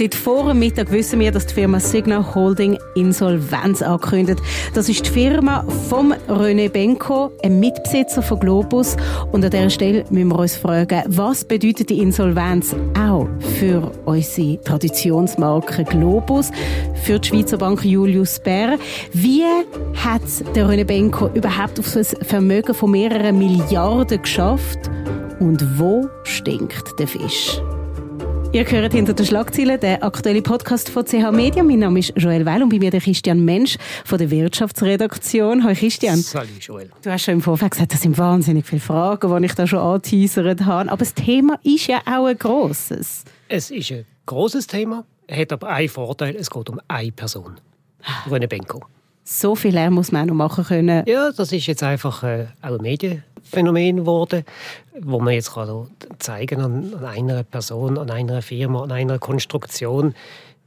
Seit vor dem Mittag wissen wir, dass die Firma Signal Holding Insolvenz ankündigt. Das ist die Firma vom René Benko, ein Mitbesitzer von Globus. Und an dieser Stelle müssen wir uns fragen, was bedeutet die Insolvenz auch für unsere Traditionsmarke Globus, für die Schweizer Bank Julius Baer? Wie hat der René Benko überhaupt auf so ein Vermögen von mehreren Milliarden geschafft? Und wo stinkt der Fisch? Ihr hört hinter den Schlagzeilen den aktuellen Podcast von CH Media. Mein Name ist Joel Weil und bei mir der Christian Mensch von der Wirtschaftsredaktion. Hallo Christian. Salut Joel. Du hast schon im Vorfeld gesagt, das sind wahnsinnig viele Fragen, die ich da schon angeteasert habe. Aber das Thema ist ja auch ein grosses. Es ist ein grosses Thema, hat aber einen Vorteil, es geht um eine Person. René Benko. So viel Lärm muss man auch noch machen können. Ja, das ist jetzt einfach äh, auch ein Medienphänomen geworden, wo man jetzt kann zeigen an, an einer Person, an einer Firma, an einer Konstruktion,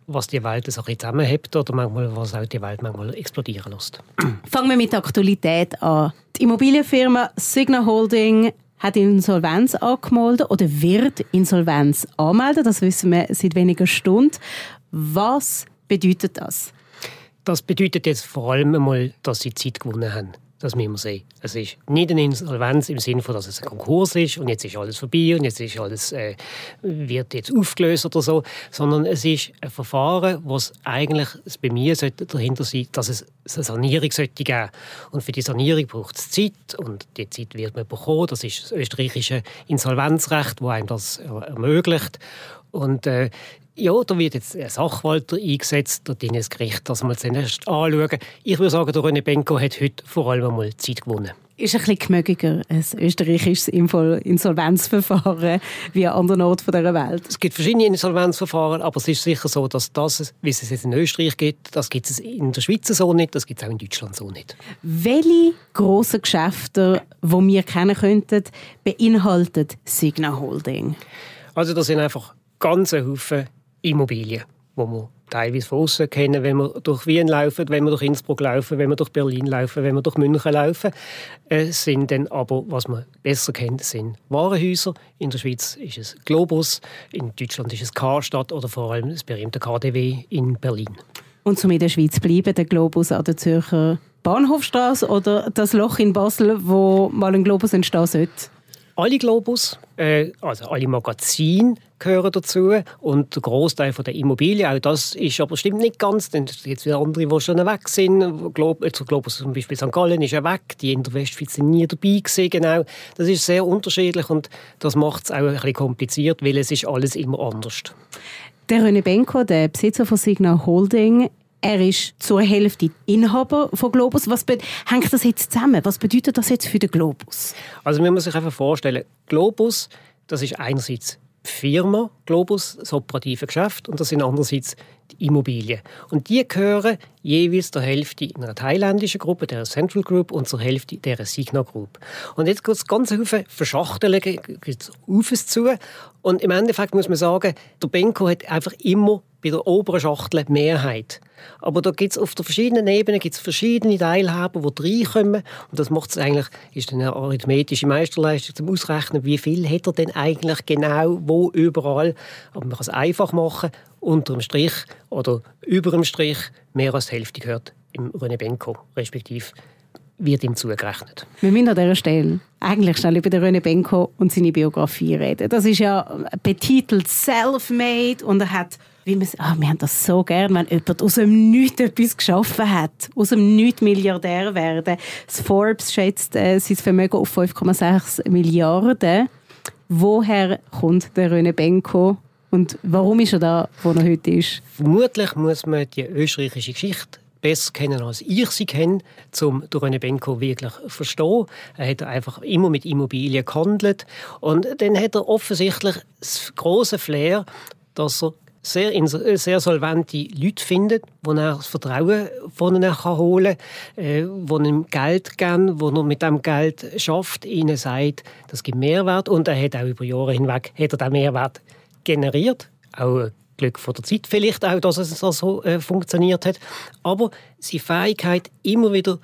was die Welt so ein zusammenhält oder manchmal, was auch die Welt manchmal explodieren lässt. Fangen wir mit der Aktualität an. Die Immobilienfirma Signa Holding hat Insolvenz angemeldet oder wird Insolvenz anmelden. Das wissen wir seit wenigen Stunden. Was bedeutet das? Das bedeutet jetzt vor allem einmal, dass sie Zeit gewonnen haben. Das müssen wir sehen. Es ist nicht eine Insolvenz im Sinne von, dass es ein Konkurs ist und jetzt ist alles vorbei und jetzt ist alles, äh, wird jetzt aufgelöst oder so, sondern es ist ein Verfahren, was eigentlich bei mir sollte dahinter sein, dass es eine Sanierung sollte geben. Und für die Sanierung braucht es Zeit und die Zeit wird man bekommen. Das ist das österreichische Insolvenzrecht, das einem das ermöglicht. Und äh, ja, da wird jetzt ein Sachwalter eingesetzt, dort in das Gericht, dass wir es dann erst anschauen. Ich würde sagen, der René Benko hat heute vor allem einmal Zeit gewonnen. Ist ein bisschen gemögiger, ein österreichisches Insolvenzverfahren wie an anderen Orten dieser Welt? Es gibt verschiedene Insolvenzverfahren, aber es ist sicher so, dass das, wie es jetzt in Österreich gibt, das gibt es in der Schweiz so nicht, das gibt es auch in Deutschland so nicht. Welche grossen Geschäfte, die wir kennen könnten, beinhaltet Signa Holding? Also das sind einfach ganze Haufen Immobilien, die wir teilweise von außen kennen, wenn wir durch Wien laufen, wenn wir durch Innsbruck laufen, wenn wir durch Berlin laufen, wenn wir durch München laufen. Es sind dann aber, was man besser kennt, sind Warenhäuser. In der Schweiz ist es Globus, in Deutschland ist es Karstadt oder vor allem das berühmte KDW in Berlin. Und zum in der Schweiz bleiben, der Globus an der Zürcher Bahnhofstraße oder das Loch in Basel, wo mal ein Globus entstehen sollte? Alle Globus, äh, also alle Magazine gehören dazu und der Großteil der Immobilien, auch das ist aber stimmt nicht ganz, denn es gibt wieder andere, die schon weg sind. Glob, also Globus zum Beispiel St. Gallen ist ja weg, die in der Westschweiz sind nie dabei gewesen, genau. Das ist sehr unterschiedlich und das macht es auch ein bisschen kompliziert, weil es ist alles immer anders. Der René Benko, der Besitzer von Signa Holding, er ist zur Hälfte Inhaber von Globus. Was hängt das jetzt zusammen? Was bedeutet das jetzt für den Globus? Also man muss sich einfach vorstellen, Globus, das ist einerseits die Firma Globus, das operative Geschäft, und das sind andererseits die Immobilien. Und die gehören jeweils der Hälfte in einer thailändischen Gruppe, der Central Group, und zur Hälfte der Signa Group. Und jetzt geht es ganz viele Verschachteln auf es zu. Und im Endeffekt muss man sagen, der Benko hat einfach immer bei der oberen Schachtel Mehrheit. Aber da gibt es auf der verschiedenen Ebenen gibt's verschiedene Teilhaber, die reinkommen. Und das macht eigentlich, ist eine arithmetische Meisterleistung zum Ausrechnen, wie viel hat er denn eigentlich genau, wo, überall. Aber man kann es einfach machen, unter dem Strich oder über dem Strich, mehr als die Hälfte gehört im René Benko, respektive wird ihm zugerechnet. Wir müssen an dieser Stelle eigentlich schnell über den René Benko und seine Biografie reden. Das ist ja betitelt Self-Made und er hat wie man, ah, wir haben das so gern, wenn jemand aus dem Nichts etwas geschaffen hat, aus dem Nichts Milliardär werden. Das Forbes schätzt äh, sein Vermögen auf 5,6 Milliarden. Woher kommt der René Benko und warum ist er da, wo er heute ist? Vermutlich muss man die österreichische Geschichte besser kennen, als ich sie kenne, um René Benko wirklich zu verstehen. Er hat einfach immer mit Immobilien gehandelt und dann hat er offensichtlich das große Flair, dass er sehr, äh, sehr solvente Leute findet, wo er das Vertrauen von ihnen holen kann, äh, ihm Geld geben, wo er mit dem Geld schafft, ihnen sagt, das gibt Mehrwert. Und er hat auch über Jahre hinweg hat er den Mehrwert generiert, auch Glück von der Zeit vielleicht auch, dass es so äh, funktioniert hat, aber seine Fähigkeit, immer wieder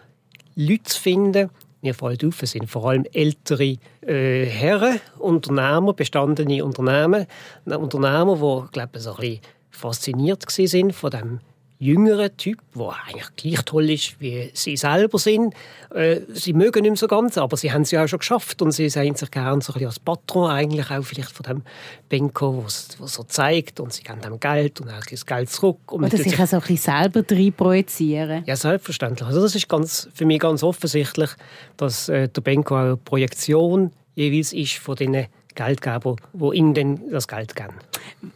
Leute zu finden, mir fällt auf, es sind. Vor allem ältere äh, Herren, Unternehmer, bestandene Unternehmen, Unternehmer, die glaube ich, so ein bisschen fasziniert sind von dem jüngeren Typ, der eigentlich gleich toll ist, wie sie selber sind. Äh, sie mögen nicht mehr so ganz, aber sie haben es ja auch schon geschafft und sie sehen sich gerne so ein bisschen als Patron eigentlich auch vielleicht von dem Benko, was so zeigt und sie geben dem Geld und auch das Geld zurück. Und Oder sich auch so ein bisschen selber drin projizieren. Ja, selbstverständlich. Also das ist ganz, für mich ganz offensichtlich, dass äh, der Benko auch eine Projektion jeweils ist von diesen Geldgeber, die ihnen dann das Geld geben.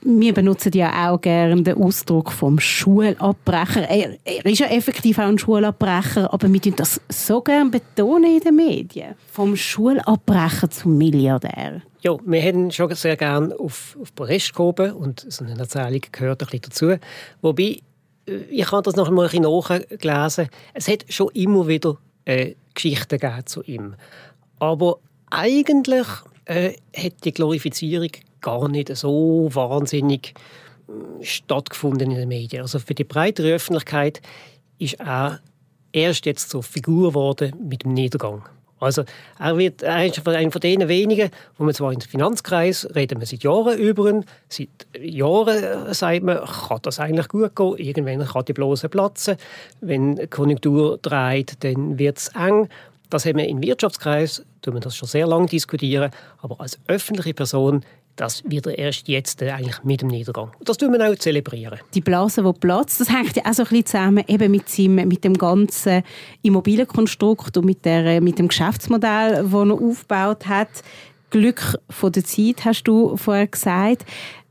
Wir benutzen ja auch gerne den Ausdruck vom Schulabbrecher. Er, er ist ja effektiv auch ein Schulabbrecher, aber wir tun das so gerne betonen in den Medien. Vom Schulabbrecher zum Milliardär. Ja, wir hätten schon sehr gerne auf, auf Podest gehoben und so eine Erzählung gehört ein bisschen dazu. Wobei, äh, ich habe das noch einmal ein bisschen nachgelesen, es hat schon immer wieder äh, Geschichten gegeben zu ihm. Aber eigentlich äh, hat die Glorifizierung gar nicht so wahnsinnig äh, stattgefunden in den Medien. Also für die breitere Öffentlichkeit ist er erst jetzt zur Figur geworden mit dem Niedergang. Also er wird er ist einer von den wenigen, wo man zwar im Finanzkreis reden wir seit Jahren über ihn, seit Jahren äh, sagt man, kann das eigentlich gut gehen, irgendwann kann die Blase platzen, wenn die Konjunktur dreht, dann wird es eng das haben wir im Wirtschaftskreis, tun wir das schon sehr lange diskutieren, aber als öffentliche Person das wird erst jetzt äh, eigentlich mit dem Niedergang. Das tun wir auch zelebrieren. Die Blase, die platzt, das hängt ja auch so ein bisschen zusammen eben mit, seinem, mit dem ganzen Immobilienkonstrukt und mit, der, mit dem Geschäftsmodell, das er aufgebaut hat. Glück von der Zeit, hast du vorher gesagt.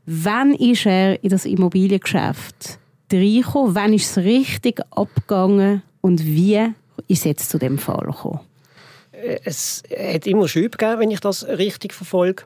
Wann ist er in das Immobiliengeschäft reingekommen? Wann ist es richtig abgegangen? Und wie ist es jetzt zu dem Fall gekommen? Es hat immer Schübe gegeben, wenn ich das richtig verfolge.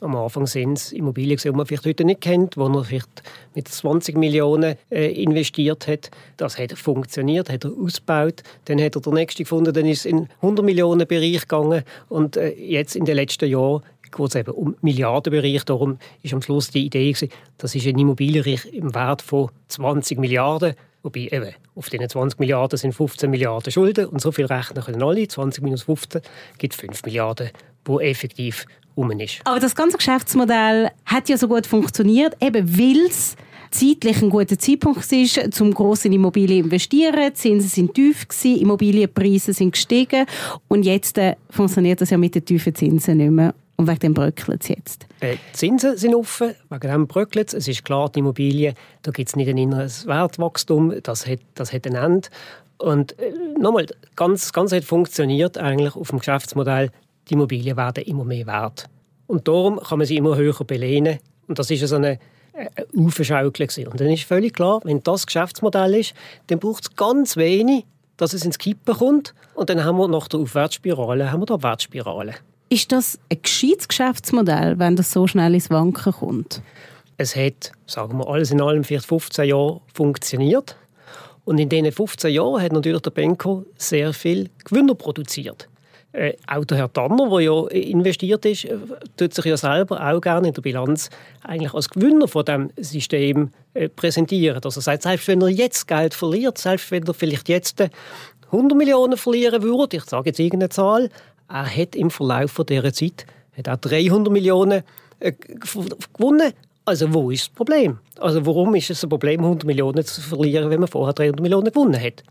Am Anfang sind es Immobilien, die man vielleicht heute nicht kennt, wo er vielleicht mit 20 Millionen äh, investiert hat. Das hat funktioniert, hat er ausgebaut. Dann hat er der nächste gefunden, dann ist es in 100 Millionen Bereich gegangen und äh, jetzt in den letzten Jahren geht es eben um Milliardenbereich. Darum ist am Schluss die Idee, gewesen, das ist ein Immobilienreich im Wert von 20 Milliarden Wobei eben, auf diesen 20 Milliarden sind 15 Milliarden Schulden und so viel rechnen können alle. 20 minus 15 gibt 5 Milliarden, wo effektiv um ist. Aber das ganze Geschäftsmodell hat ja so gut funktioniert, eben weil es zeitlich ein guter Zeitpunkt ist, zum grossen Immobilien investieren. Die Zinsen sind tief gewesen, Immobilienpreise sind gestiegen und jetzt äh, funktioniert das ja mit den tiefen Zinsen nicht mehr. Und wegen dem bröckelt es jetzt. Äh, die Zinsen sind offen, wegen dem bröckelt es. Es ist klar, die Immobilien, da gibt es nicht ein inneres Wertwachstum, das hat, das hat ein Ende. Und äh, nochmal, ganz, ganz hat funktioniert eigentlich auf dem Geschäftsmodell, die Immobilien werden immer mehr wert. Und darum kann man sie immer höher belehnen. Und das ist so eine, eine Aufschaukel. Und dann ist völlig klar, wenn das Geschäftsmodell ist, dann braucht es ganz wenig, dass es ins Kippen kommt. Und dann haben wir nach der Aufwärtsspirale haben wir die Abwärtsspirale. Ist das ein gescheites Geschäftsmodell, wenn das so schnell ins Wanken kommt? Es hat, sagen wir, alles in allem vielleicht 15 Jahre funktioniert. Und in diesen 15 Jahren hat natürlich der Benko sehr viel Gewinner produziert. Äh, auch der Herr Tanner, der ja investiert ist, äh, tut sich ja selber auch gerne in der Bilanz eigentlich als Gewinner von dem System äh, präsentieren. Also sagt, selbst wenn er jetzt Geld verliert, selbst wenn er vielleicht jetzt 100 Millionen verlieren würde, ich sage jetzt irgendeine Zahl, er hat im Verlauf dieser Zeit hat auch 300 Millionen äh, gewonnen. Also wo ist das Problem? Also warum ist es ein Problem, 100 Millionen zu verlieren, wenn man vorher 300 Millionen gewonnen hat?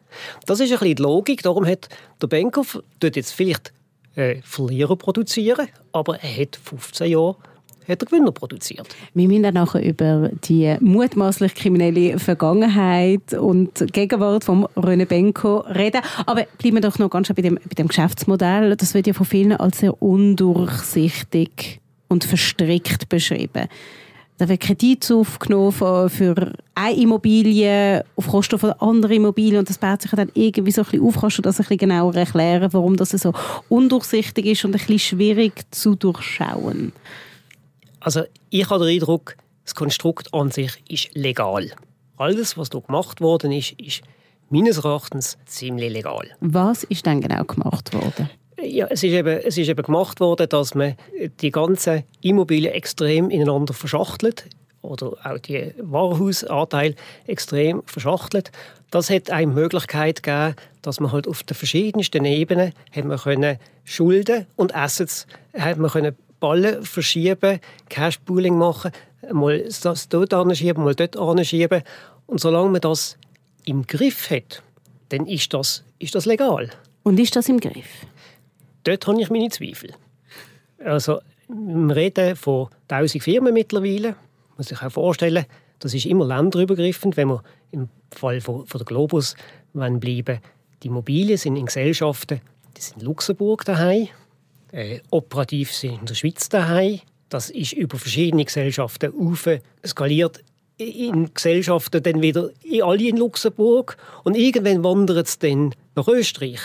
Das ist ein bisschen die Logik. Darum hat der Banker jetzt vielleicht äh, Verlierer produzieren, aber er hat 15 Jahre hat er Gewinner produziert. Wir müssen dann nachher über die mutmaßlich kriminelle Vergangenheit und Gegenwart von René Benko reden. Aber bleiben wir doch noch ganz schön bei dem, bei dem Geschäftsmodell. Das wird ja von vielen als sehr undurchsichtig und verstrickt beschrieben. Da wird Kredit aufgenommen für eine Immobilie auf Kosten von anderen Immobilien und das baut sich dann irgendwie so ein bisschen auf. Kannst du das ein bisschen genauer erklären, warum das so undurchsichtig ist und ein bisschen schwierig zu durchschauen? Also ich habe den Eindruck, das Konstrukt an sich ist legal. Alles, was da gemacht worden ist, ist meines Erachtens ziemlich legal. Was ist denn genau gemacht worden? Ja, es ist, eben, es ist eben gemacht worden, dass man die ganzen Immobilien extrem ineinander verschachtelt oder auch die Warenhausanteile extrem verschachtelt. Das hat eine Möglichkeit gegeben, dass man halt auf den verschiedensten Ebenen hat man können Schulden und Assets hat man können Ballen verschieben, Cashpooling machen. mal das dort anschieben, mal dort anschieben. Und solange man das im Griff hat, dann ist das, ist das legal. Und ist das im Griff? Dort habe ich meine Zweifel. Also, wir reden von 1000 Firmen mittlerweile. Man muss sich auch vorstellen, das ist immer länderübergreifend. Wenn wir im Fall von, von der Globus bleiben, die Immobilien sind in Gesellschaften, die sind in Luxemburg daheim, äh, operativ sind in der Schweiz daheim. Das ist über verschiedene Gesellschaften auf skaliert in Gesellschaften dann wieder alle in Luxemburg und irgendwann wandert es dann nach Österreich.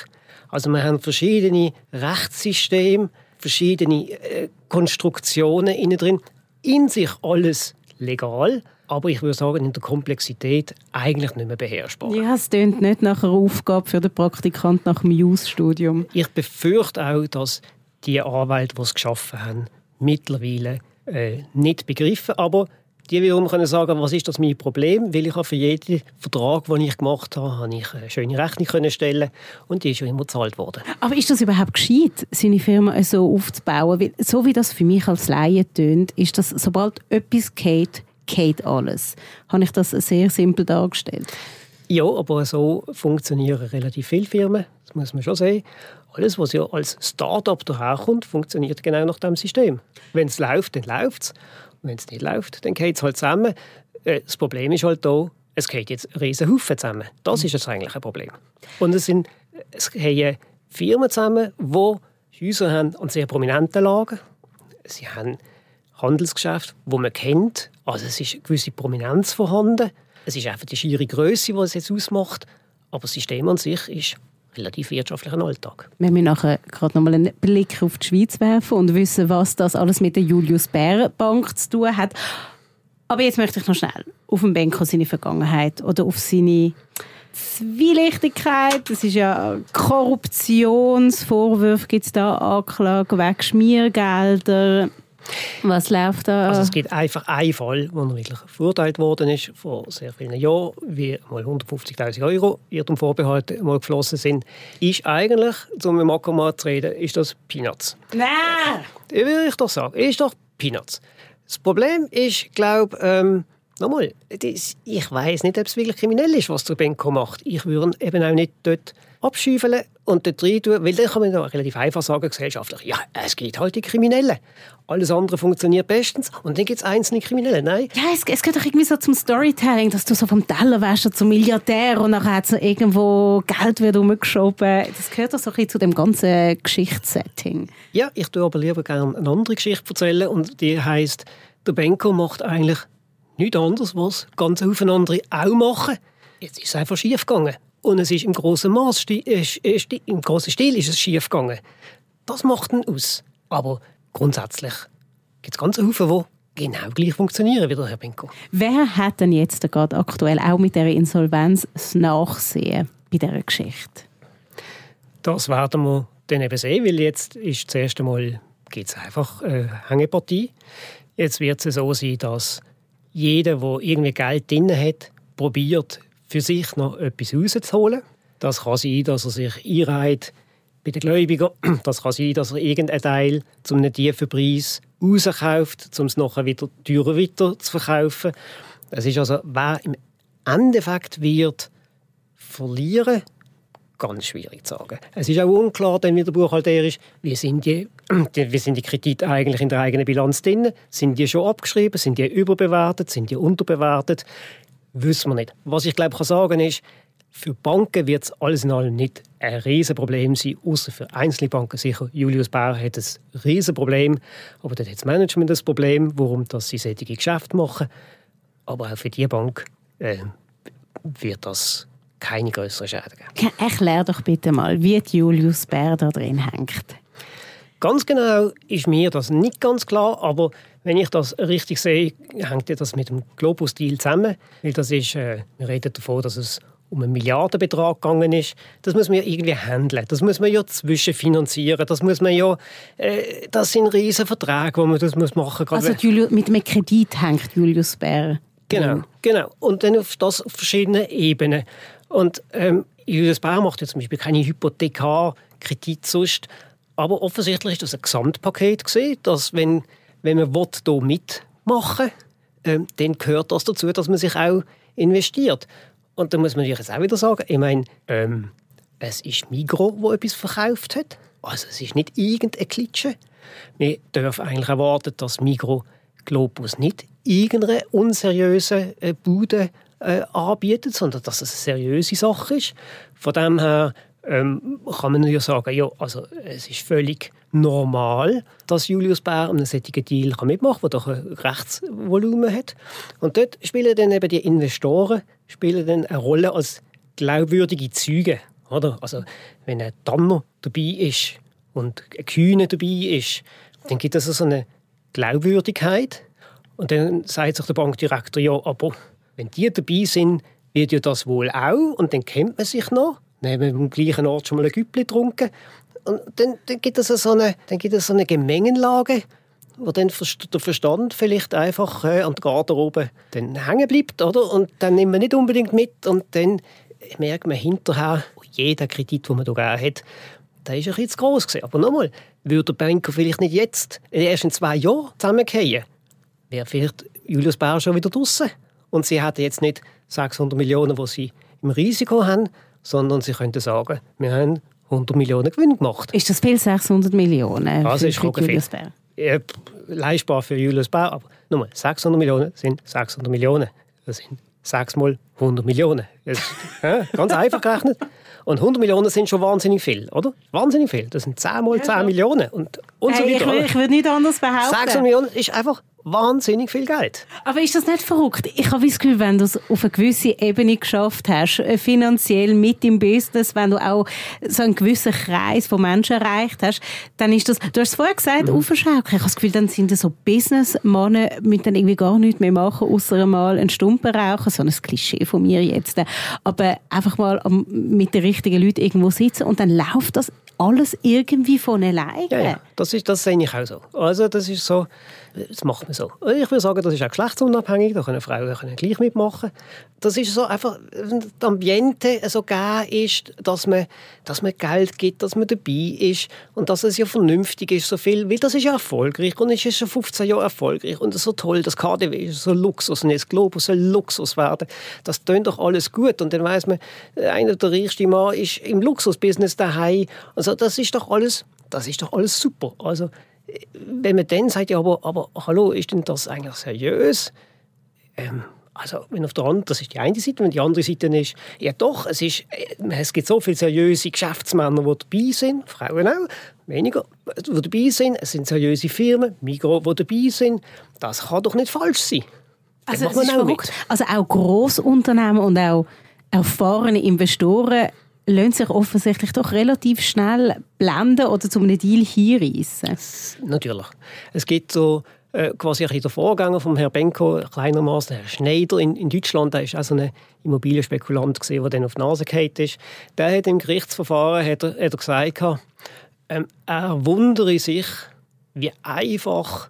Also wir haben verschiedene Rechtssysteme, verschiedene äh, Konstruktionen innen drin. In sich alles legal, aber ich würde sagen, in der Komplexität eigentlich nicht mehr beherrschbar. Ja, es klingt nicht nach einer Aufgabe für den Praktikant nach dem JUS-Studium. Ich befürchte auch, dass die Anwälte, die es geschaffen haben, mittlerweile äh, nicht begriffen, aber die wiederum können sagen, was ist das mein Problem, weil ich für jeden Vertrag, den ich gemacht habe, habe ich eine schöne Rechnung können stellen und die ist schon immer bezahlt worden. Aber ist das überhaupt gescheit, seine Firma so aufzubauen? Weil, so wie das für mich als Laie tönt, ist das, sobald etwas geht, geht alles. Habe ich das sehr simpel dargestellt? Ja, aber so funktionieren relativ viele Firmen, das muss man schon sehen. Alles, was ja als Start-up daherkommt, funktioniert genau nach dem System. Wenn es läuft, dann läuft es. Wenn es nicht läuft, dann geht es halt zusammen. Äh, das Problem ist halt da, es geht jetzt riesen Haufen zusammen. Das ist jetzt eigentlich ein Problem. Und es sind es gehen Firmen zusammen, die Häuser haben an sehr prominenten Lagen. Sie haben Handelsgeschäfte, wo man kennt. Also es ist eine gewisse Prominenz vorhanden. Es ist einfach die schiere Größe, die es jetzt ausmacht. Aber das System an sich ist relativ wirtschaftlichen Alltag. Wir müssen nachher gerade noch mal einen Blick auf die Schweiz werfen und wissen, was das alles mit der Julius Baer Bank zu tun hat. Aber jetzt möchte ich noch schnell auf den Benko seine Vergangenheit oder auf seine Zwielichtigkeit. Das ist ja Korruptionsvorwürfe gibt es da Anklage wegen Schmiergelder. Was läuft da? Also es gibt einfach einen Fall, wo er wirklich verurteilt worden ist, vor sehr vielen Jahren, wie mal 150'000 Euro Irrtum Vorbehalt mal geflossen sind, ist eigentlich, um mit Makromat zu reden, ist das Peanuts. Nein! Würde ich doch sagen, ist doch Peanuts. Das Problem ist, glaube ähm, nochmal, ich weiß nicht, ob es wirklich kriminell ist, was der Benko macht. Ich würde eben auch nicht dort abschüfeln und dort rein tun, weil dann kann man da relativ einfach sagen, gesellschaftlich, ja, es gibt halt die Kriminellen. Alles andere funktioniert bestens und dann gibt es einzelne Kriminelle, nein? Ja, es, es gehört doch irgendwie so zum Storytelling, dass du so vom Tellerwäscher zum Milliardär und nachher so irgendwo Geld wird umgeschoben. Das gehört doch so ein bisschen zu dem ganzen Geschichtssetting. Ja, ich tue aber lieber gerne eine andere Geschichte erzählen und die heißt der Benko macht eigentlich nichts anderes, was ganz viele andere auch machen. Jetzt ist es einfach schief gegangen. Und es ist im grossen Maß, äh, im grossen Stil ist es schief gegangen. Das macht ihn aus. Aber grundsätzlich gibt es ganz viele, die genau gleich funktionieren wie der Herr Benko. Wer hat denn jetzt gerade aktuell auch mit der Insolvenz das Nachsehen bei dieser Geschichte? Das werden wir dann eben sehen, weil jetzt ist das erste Mal gibt es einfach eine Hängepartie. Jetzt wird es so sein, dass jeder, der irgendwie Geld drin hat, probiert, für sich noch etwas rauszuholen. Das kann sein, dass er sich einreiht bei den Gläubigern. Das kann sein, dass er irgendeinen Teil zu einem tiefen Preis rauskauft, um es nachher wieder teurer weiter zu verkaufen. Das ist also, wer im Endeffekt wird verlieren, ganz schwierig zu sagen. Es ist auch unklar, dann wie der Buchhalter ist, wie sind die, wie sind die Kredite eigentlich in der eigenen Bilanz drin? Sind die schon abgeschrieben? Sind die überbewertet? Sind die unterbewertet? Wissen wir nicht. Was ich glaube, kann sagen ist, für Banken wird es alles in allem nicht ein Riesenproblem sein, außer für einzelne Banken sicher. Julius Bauer hat ein Riesenproblem, aber dort hat das Management das Problem, warum dass sie solche Geschäfte machen. Aber auch für die Bank äh, wird das keine größeren Schäden geben. Erklär doch bitte mal, wie Julius Bär da drin hängt. Ganz genau ist mir das nicht ganz klar, aber wenn ich das richtig sehe, hängt das mit dem Globus-Deal zusammen. Weil das ist, äh, wir reden davon, dass es um einen Milliardenbetrag gegangen ist. Das muss man ja irgendwie handeln. Das muss man ja zwischenfinanzieren. Das muss man ja, äh, das sind riesige Verträge, wo man das muss machen muss. Also Julius, mit einem Kredit hängt Julius Bär. Genau, genau. Und dann auf das auf verschiedenen Ebenen. Und ähm, Julius Bär macht ja zum Beispiel keine Hypothekar-Kredit sonst, aber offensichtlich ist das ein Gesamtpaket gesehen, dass wenn, wenn man hier mitmachen will, ähm, dann gehört das dazu, dass man sich auch investiert. Und da muss man jetzt auch wieder sagen, ich meine, ähm, es ist Migro, wo etwas verkauft hat. Also es ist nicht irgendeine Klitsche. Wir dürfen eigentlich erwarten, dass Migro Globus nicht irgendeine unseriöse äh, Bude äh, anbietet, sondern dass es eine seriöse Sache ist. Von dem her ähm, kann man ja sagen, ja, also es ist völlig normal, dass Julius Bär einen solchen Deal mitmachen kann, der doch ein Rechtsvolumen hat. Und dort spielen dann eben die Investoren spielen dann eine Rolle als glaubwürdige Zeugen. Oder? Also, wenn ein Tanner dabei ist und ein Kühne dabei ist, dann gibt es also so eine Glaubwürdigkeit. Und dann sagt sich der Bankdirektor, ja, aber wenn die dabei sind, wird ja das wohl auch. Und dann kennt man sich noch. Dann haben am gleichen Ort schon mal ein Güppli getrunken. Und dann, dann, gibt es so eine, so eine Gemengenlage, wo dann der Verstand vielleicht einfach äh, an der Garderobe dann hängen bleibt, oder? Und dann nimmt man nicht unbedingt mit und dann merkt man hinterher, jeder Kredit, den man da hat, der ist ein zu gross gewesen. Aber nochmal, würde der Banker vielleicht nicht jetzt, erst in zwei Jahren zusammengehen, wäre vielleicht Julius Bär schon wieder draußen. Und sie hätten jetzt nicht 600 Millionen, die sie im Risiko haben, sondern sie könnten sagen, wir haben 100 Millionen Gewinn gemacht. Ist das viel, 600 Millionen? Also ist für Julius Bär? Ja, leistbar für Julius Bär, aber nochmal, 600 Millionen sind 600 Millionen. Das sind 6 mal 100 Millionen. Ist, ja, ganz einfach gerechnet. Und 100 Millionen sind schon wahnsinnig viel, oder? Wahnsinnig viel. Das sind 10 mal 10 ja, Millionen. Und, und hey, so weiter. Ich, ich würde nicht anders behaupten. 600 Millionen ist einfach wahnsinnig viel Geld. Aber ist das nicht verrückt? Ich habe das Gefühl, wenn du es auf eine gewisse Ebene geschafft hast, äh, finanziell mit im Business, wenn du auch so einen gewissen Kreis von Menschen erreicht hast, dann ist das, du hast es vorher gesagt, mhm. aufschaukeln. Ich habe das Gefühl, dann sind das so Businessmannen mit dann irgendwie gar nichts mehr machen, außer mal einen Stumpen rauchen, so ein Klischee von mir jetzt. Aber einfach mal mit den richtigen Leuten irgendwo sitzen und dann läuft das alles irgendwie von alleine. Ja, ja. Das, ist, das sehe ich auch so. Also das ist so, das macht man so. Ich würde sagen, das ist auch geschlechtsunabhängig, da können Frauen können gleich mitmachen. Das ist so einfach, das Ambiente so gegeben ist, dass man, dass man Geld gibt, dass man dabei ist und dass es ja vernünftig ist, so viel, weil das ist ja erfolgreich und es ist schon 15 Jahre erfolgreich und so toll, das KDW ist so Luxus und das Globus soll Luxus werden. Das tönt doch alles gut und dann weiß man, einer der reichsten Mann ist im Luxusbusiness daheim. Also das ist doch alles, das ist doch alles super. Also wenn man dann sagt, ja, aber, aber hallo, ist denn das eigentlich seriös? Ähm, also, wenn auf der anderen, das ist die eine Seite, wenn die andere Seite ist, ja doch, es, ist, äh, es gibt so viele seriöse Geschäftsmänner, die dabei sind, Frauen auch, weniger, die dabei sind, es sind seriöse Firmen, Migros, die dabei sind, das kann doch nicht falsch sein. Also, auch also auch Grossunternehmen und auch erfahrene Investoren lassen sich offensichtlich doch relativ schnell blenden oder zu einem Deal hinreißen. Natürlich. Es gibt so äh, quasi der Vorgänger von Herrn Benko, kleinermaßen Herr Schneider in, in Deutschland, der ist auch so ein Immobilienspekulant gewesen, der dann auf die Nase gefallen ist. Der hat im Gerichtsverfahren hat er, hat er gesagt, ähm, er wundere sich, wie einfach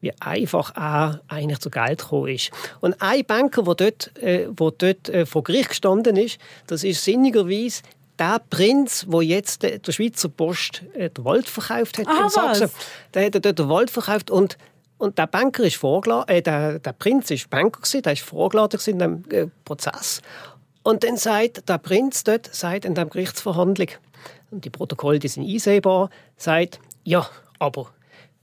wie einfach er eigentlich zu Geld gekommen ist. Und ein Banker, der dort, äh, wo dort äh, vor Gericht gestanden ist, das ist sinnigerweise der Prinz, der jetzt der, der Schweizer Post äh, den Wald verkauft hat ah, in Sachsen. Der hat dort den Wald verkauft und und der Banker ist vorgeladen, äh, der, der Prinz ist Banker gewesen, der ist vorgeladen in dem äh, Prozess. Und dann sagt der Prinz dort, sagt in der Gerichtsverhandlung, und die Protokolle die sind einsehbar, sagt, ja, aber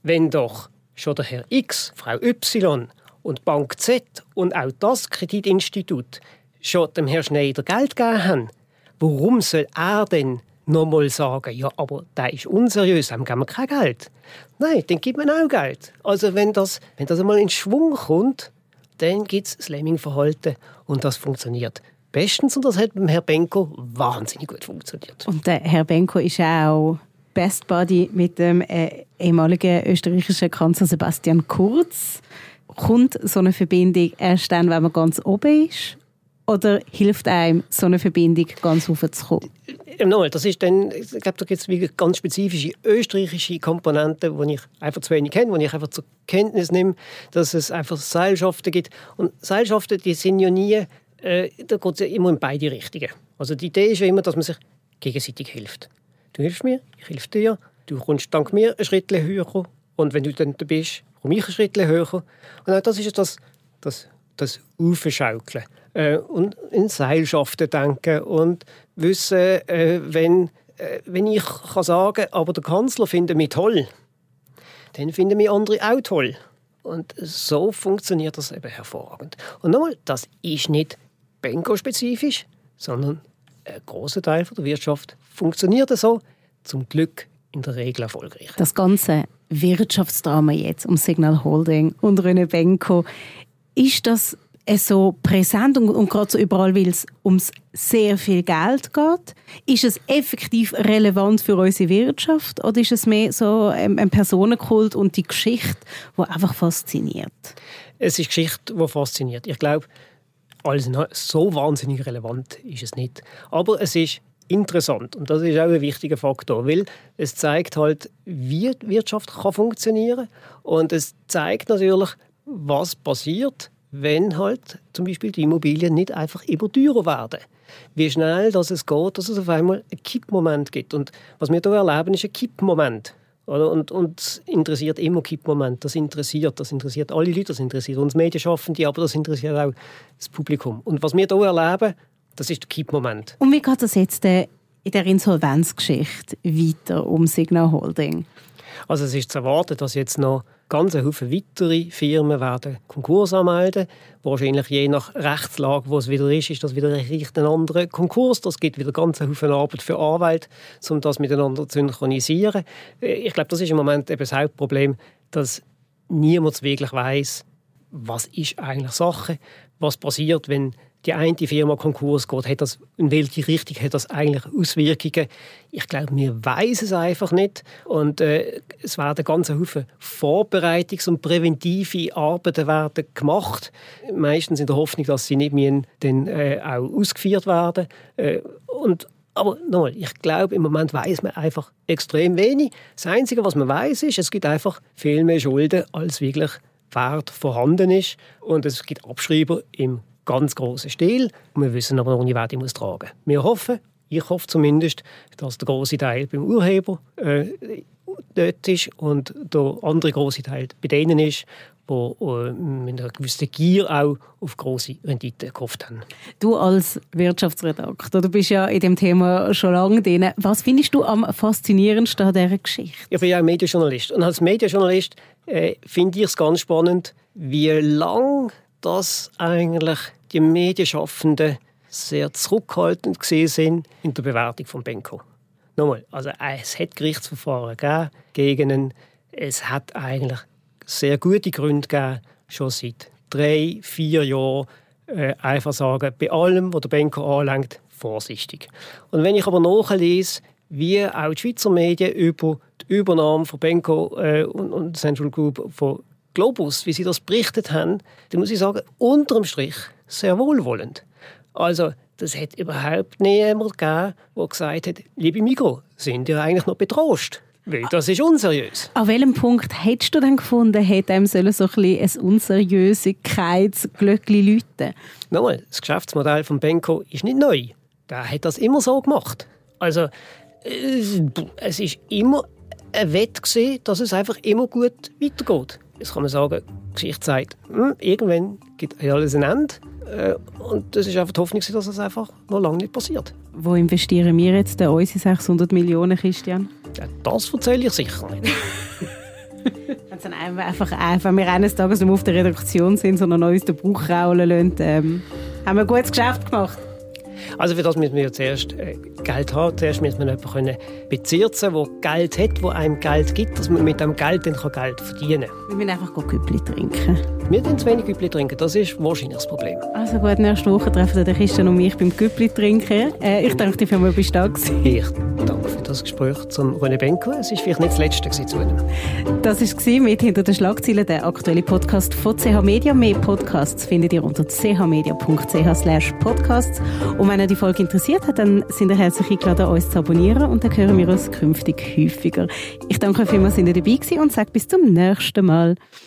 wenn doch schon der Herr X, Frau Y und Bank Z und auch das Kreditinstitut schon dem Herrn Schneider Geld gegeben haben, warum soll er denn nochmal sagen, ja, aber der ist unseriös, dem geben wir kein Geld. Nein, dann gibt man auch Geld. Also wenn das, wenn das einmal in Schwung kommt, dann gibt es das Lemming-Verhalten und das funktioniert bestens und das hat beim Herrn Benko wahnsinnig gut funktioniert. Und der Herr Benko ist auch Best Buddy mit dem äh, ehemaligen österreichischen Kanzler Sebastian Kurz. Kommt so eine Verbindung erst dann, wenn man ganz oben ist? Oder hilft einem so eine Verbindung ganz hochzukommen? Nochmal, das ist dann, ich glaube, da gibt es ganz spezifische österreichische Komponenten, die ich einfach zu wenig kenne, die ich einfach zur Kenntnis nehme, dass es einfach Seilschaften gibt. Und Seilschaften, die sind ja nie, äh, da geht es ja immer in beide Richtungen. Also die Idee ist ja immer, dass man sich gegenseitig hilft. Du hilfst mir, ich helfe dir, du kommst dank mir einen Schritt höher und wenn du dann da bist, komme ich einen Schritt höher. Und das ist das, das, das Aufschaukeln äh, und in Seilschaften denken und wissen, äh, wenn, äh, wenn ich kann sagen aber der Kanzler findet mich toll, dann finden mich andere auch toll. Und so funktioniert das eben hervorragend. Und nochmal, das ist nicht Benko-spezifisch, sondern ein großer Teil der Wirtschaft funktioniert so, zum Glück in der Regel erfolgreich. Das ganze Wirtschaftsdrama jetzt um Signal Holding und René Benko, ist das so präsent und, und gerade so überall, weil es ums sehr viel Geld geht? Ist es effektiv relevant für unsere Wirtschaft oder ist es mehr so ein, ein Personenkult und die Geschichte, die einfach fasziniert? Es ist Geschichte, die fasziniert. Ich glaube, alles so wahnsinnig relevant ist es nicht. Aber es ist interessant und das ist auch ein wichtiger Faktor, weil es zeigt halt, wie die Wirtschaft kann funktionieren und es zeigt natürlich, was passiert, wenn halt zum Beispiel die Immobilien nicht einfach immer teurer werden. Wie schnell dass es geht, dass es auf einmal einen Kippmoment gibt. Und was wir hier erleben, ist ein Kippmoment. Oder? Und, und interessiert immer Kippmoment. Das interessiert, das interessiert alle Leute, das interessiert uns Medienschaffende, aber das interessiert auch das Publikum. Und was wir hier erleben, das ist der Kippmoment. Und wie geht das jetzt äh, in der Insolvenzgeschichte weiter um Signal Holding? Also es ist zu erwarten, dass jetzt noch ganz viele weitere Firmen werden Konkurs anmelden. Wahrscheinlich je nach Rechtslage, wo es wieder ist, ist das wieder ein anderer Konkurs. Das gibt wieder ganz viele Arbeit für Anwälte, um das miteinander zu synchronisieren. Ich glaube, das ist im Moment eben das Hauptproblem, dass niemand wirklich weiß, was ist eigentlich Sache, was passiert, wenn die eine Firma Konkurs geht, hat das, in welche Richtung hat das eigentlich Auswirkungen? Ich glaube, wir weiß es einfach nicht. Und äh, es werden ganz Haufen Vorbereitungs- und präventive Arbeiten werden gemacht. Meistens in der Hoffnung, dass sie nicht mehr dann äh, auch ausgeführt werden. Äh, und aber nochmal, ich glaube, im Moment weiß man einfach extrem wenig. Das Einzige, was man weiß, ist, es gibt einfach viel mehr Schulden, als wirklich Wert vorhanden ist. Und es gibt Abschreiber im ganz großen Stil. Wir wissen aber noch nicht, wer die muss tragen. Wir hoffen, ich hoffe zumindest, dass der große Teil beim Urheber äh, dort ist und der andere große Teil bei denen ist, die äh, mit einer gewissen Gier auch auf große Rendite gehofft haben. Du als Wirtschaftsredakteur, du bist ja in dem Thema schon lange drin. Was findest du am faszinierendsten an dieser Geschichte? Ich bin ja Medienjournalist und als Medienjournalist äh, finde ich es ganz spannend, wie lang das eigentlich die Medienschaffenden sehr zurückhaltend gesehen sind in der Bewertung von Benko. Nochmal, also es hat Gerichtsverfahren gegeben gegen ihn. Es hat eigentlich sehr gute Gründe gegeben, schon seit drei, vier Jahren äh, einfach sagen, bei allem, was der Benko anlangt, vorsichtig. Und wenn ich aber nachlese, wie auch die Schweizer Medien über die Übernahme von Benko äh, und, und Central Group von Globus, wie sie das berichtet haben, dann muss ich sagen, unterm Strich sehr wohlwollend. Also, das hat überhaupt niemand gegeben, der gesagt hat, liebe Migro, sind ihr eigentlich noch betrost? Weil das ist unseriös. An welchem Punkt hättest du denn gefunden, hätte einem so ein, ein Unseriösigkeitsglöckchen läuten Nochmal, das Geschäftsmodell von Benko ist nicht neu. Der hat das immer so gemacht. Also, es ist immer ein Wett dass es einfach immer gut weitergeht. Jetzt kann man sagen, die Geschichte sagt, hm, irgendwann gibt alles ein Ende. Äh, und das ist einfach die Hoffnung, dass das einfach noch lange nicht passiert. Wo investieren wir jetzt denn unsere 600 Millionen, Christian? Ja, das erzähle ich sicher nicht. Wenn dann einfach, einfach, wir eines Tages nicht mehr auf der Redaktion sind, sondern uns den Bauch raulen lassen, ähm, haben wir ein gutes Geschäft gemacht. Also für das müssen wir zuerst äh, Geld haben. Zuerst müssen wir jemanden bezirzen, der Geld hat, der einem Geld gibt, dass man mit dem Geld dann Geld verdienen kann. Wir müssen einfach Küppli trinken. Wir trinken zu wenig Küppli trinken, das ist wahrscheinlich das Problem. Also gut, nächste Woche treffen der Christian und mich beim Küppli trinken. Äh, ich danke dir für mal bist da Ich danke für das Gespräch zum René Benko. Es war vielleicht nicht das letzte zu ihm. Das war mit «Hinter den Schlagzeilen», der aktuelle Podcast von CH Media. Mehr Podcasts findet ihr unter chmedia.ch podcasts. Und wenn euch die Folge interessiert hat, dann sind ihr herzlich eingeladen, uns zu abonnieren und dann hören wir uns künftig häufiger. Ich danke euch vielmals, dass ihr dabei gewesen und sage bis zum nächsten Mal.